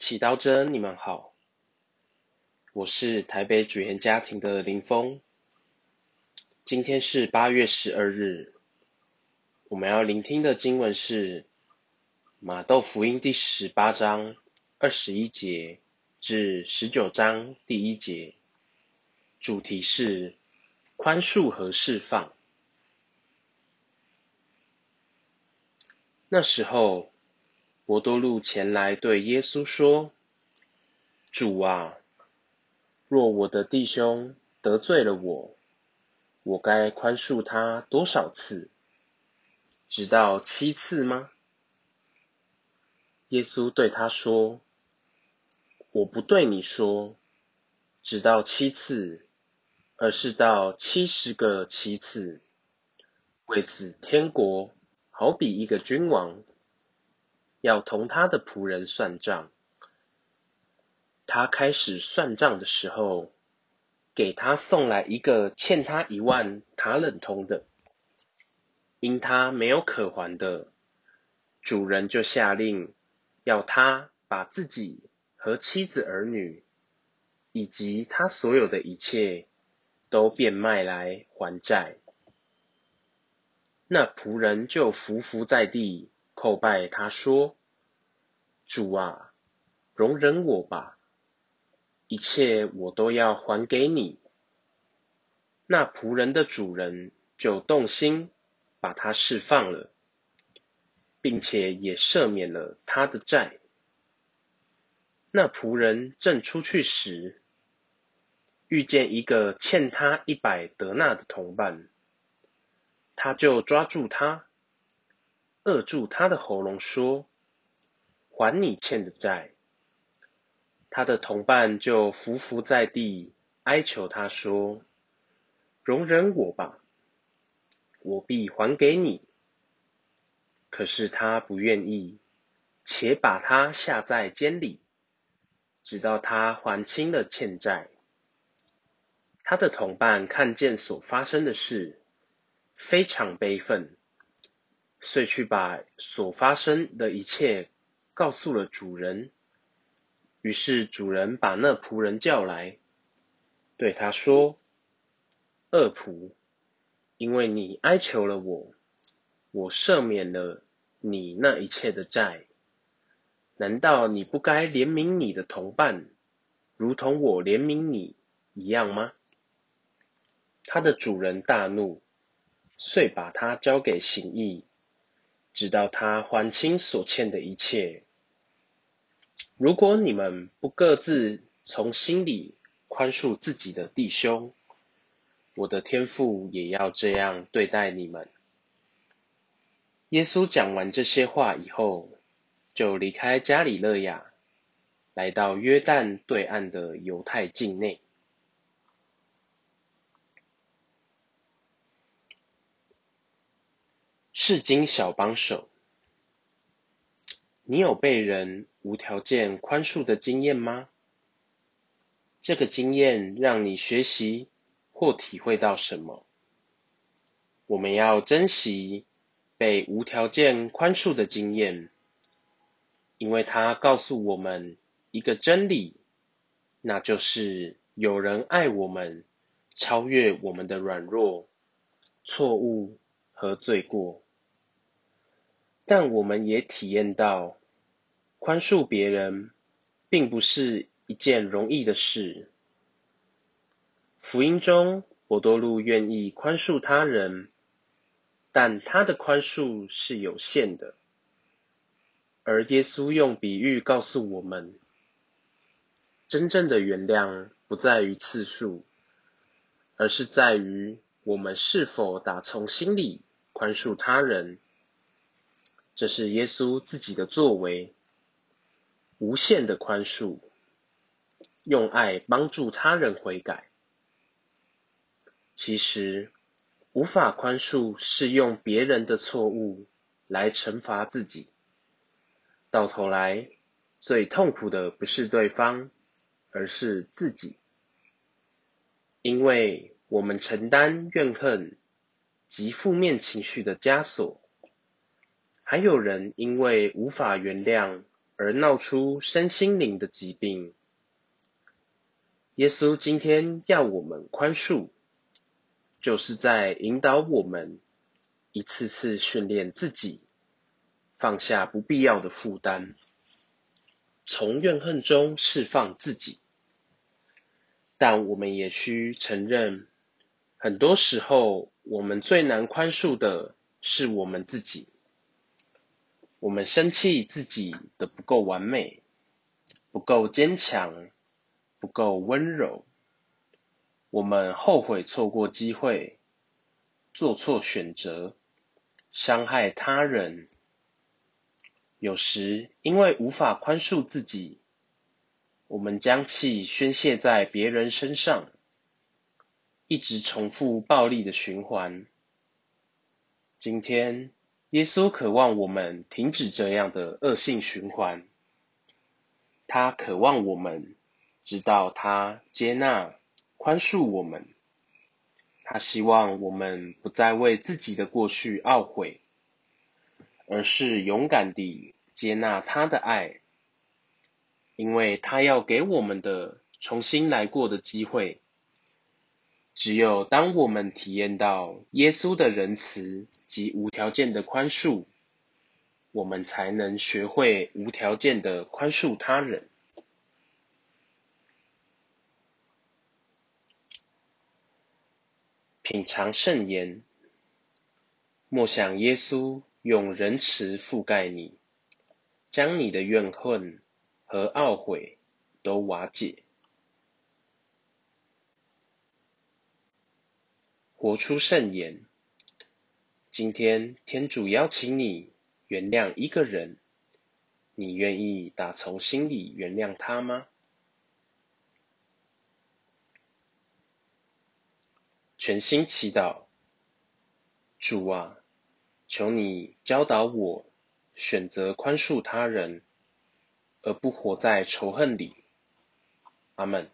祈祷者，你们好，我是台北主言家庭的林峰。今天是八月十二日，我们要聆听的经文是马窦福音第十八章二十一节至十九章第一节，主题是宽恕和释放。那时候。伯多禄前来对耶稣说：“主啊，若我的弟兄得罪了我，我该宽恕他多少次？直到七次吗？”耶稣对他说：“我不对你说，直到七次，而是到七十个七次。为此，天国好比一个君王。”要同他的仆人算账。他开始算账的时候，给他送来一个欠他一万塔冷通的，因他没有可还的，主人就下令要他把自己和妻子儿女，以及他所有的一切，都变卖来还债。那仆人就伏伏在地。叩拜他说：“主啊，容忍我吧，一切我都要还给你。”那仆人的主人就动心，把他释放了，并且也赦免了他的债。那仆人正出去时，遇见一个欠他一百德纳的同伴，他就抓住他。扼住他的喉咙，说：“还你欠的债。”他的同伴就伏伏在地，哀求他说：“容忍我吧，我必还给你。”可是他不愿意，且把他下在监里，直到他还清了欠债。他的同伴看见所发生的事，非常悲愤。遂去把所发生的一切告诉了主人。于是主人把那仆人叫来，对他说：“恶仆，因为你哀求了我，我赦免了你那一切的债。难道你不该怜悯你的同伴，如同我怜悯你一样吗？”他的主人大怒，遂把他交给刑役。直到他还清所欠的一切。如果你们不各自从心里宽恕自己的弟兄，我的天父也要这样对待你们。耶稣讲完这些话以后，就离开加里勒亚，来到约旦对岸的犹太境内。世经小帮手，你有被人无条件宽恕的经验吗？这个经验让你学习或体会到什么？我们要珍惜被无条件宽恕的经验，因为它告诉我们一个真理，那就是有人爱我们，超越我们的软弱、错误和罪过。但我们也体验到，宽恕别人并不是一件容易的事。福音中，伯多禄愿意宽恕他人，但他的宽恕是有限的。而耶稣用比喻告诉我们，真正的原谅不在于次数，而是在于我们是否打从心里宽恕他人。这是耶稣自己的作为，无限的宽恕，用爱帮助他人悔改。其实，无法宽恕是用别人的错误来惩罚自己，到头来最痛苦的不是对方，而是自己，因为我们承担怨恨及负面情绪的枷锁。还有人因为无法原谅而闹出身心灵的疾病。耶稣今天要我们宽恕，就是在引导我们一次次训练自己，放下不必要的负担，从怨恨中释放自己。但我们也需承认，很多时候我们最难宽恕的是我们自己。我们生气自己的不够完美，不够坚强，不够温柔。我们后悔错过机会，做错选择，伤害他人。有时因为无法宽恕自己。我们将气宣泄在别人身上，一直重复暴力的循环。今天，耶稣渴望我们停止这样的恶性循环。他渴望我们知道他接纳、宽恕我们。他希望我们不再为自己的过去懊悔，而是勇敢地接纳他的爱。因为他要给我们的重新来过的机会，只有当我们体验到耶稣的仁慈及无条件的宽恕，我们才能学会无条件的宽恕他人。品尝圣言，莫想耶稣用仁慈覆盖你，将你的怨恨。和懊悔都瓦解，活出圣言。今天天主邀请你原谅一个人，你愿意打从心里原谅他吗？全心祈祷，主啊，求你教导我选择宽恕他人。而不活在仇恨里。阿门。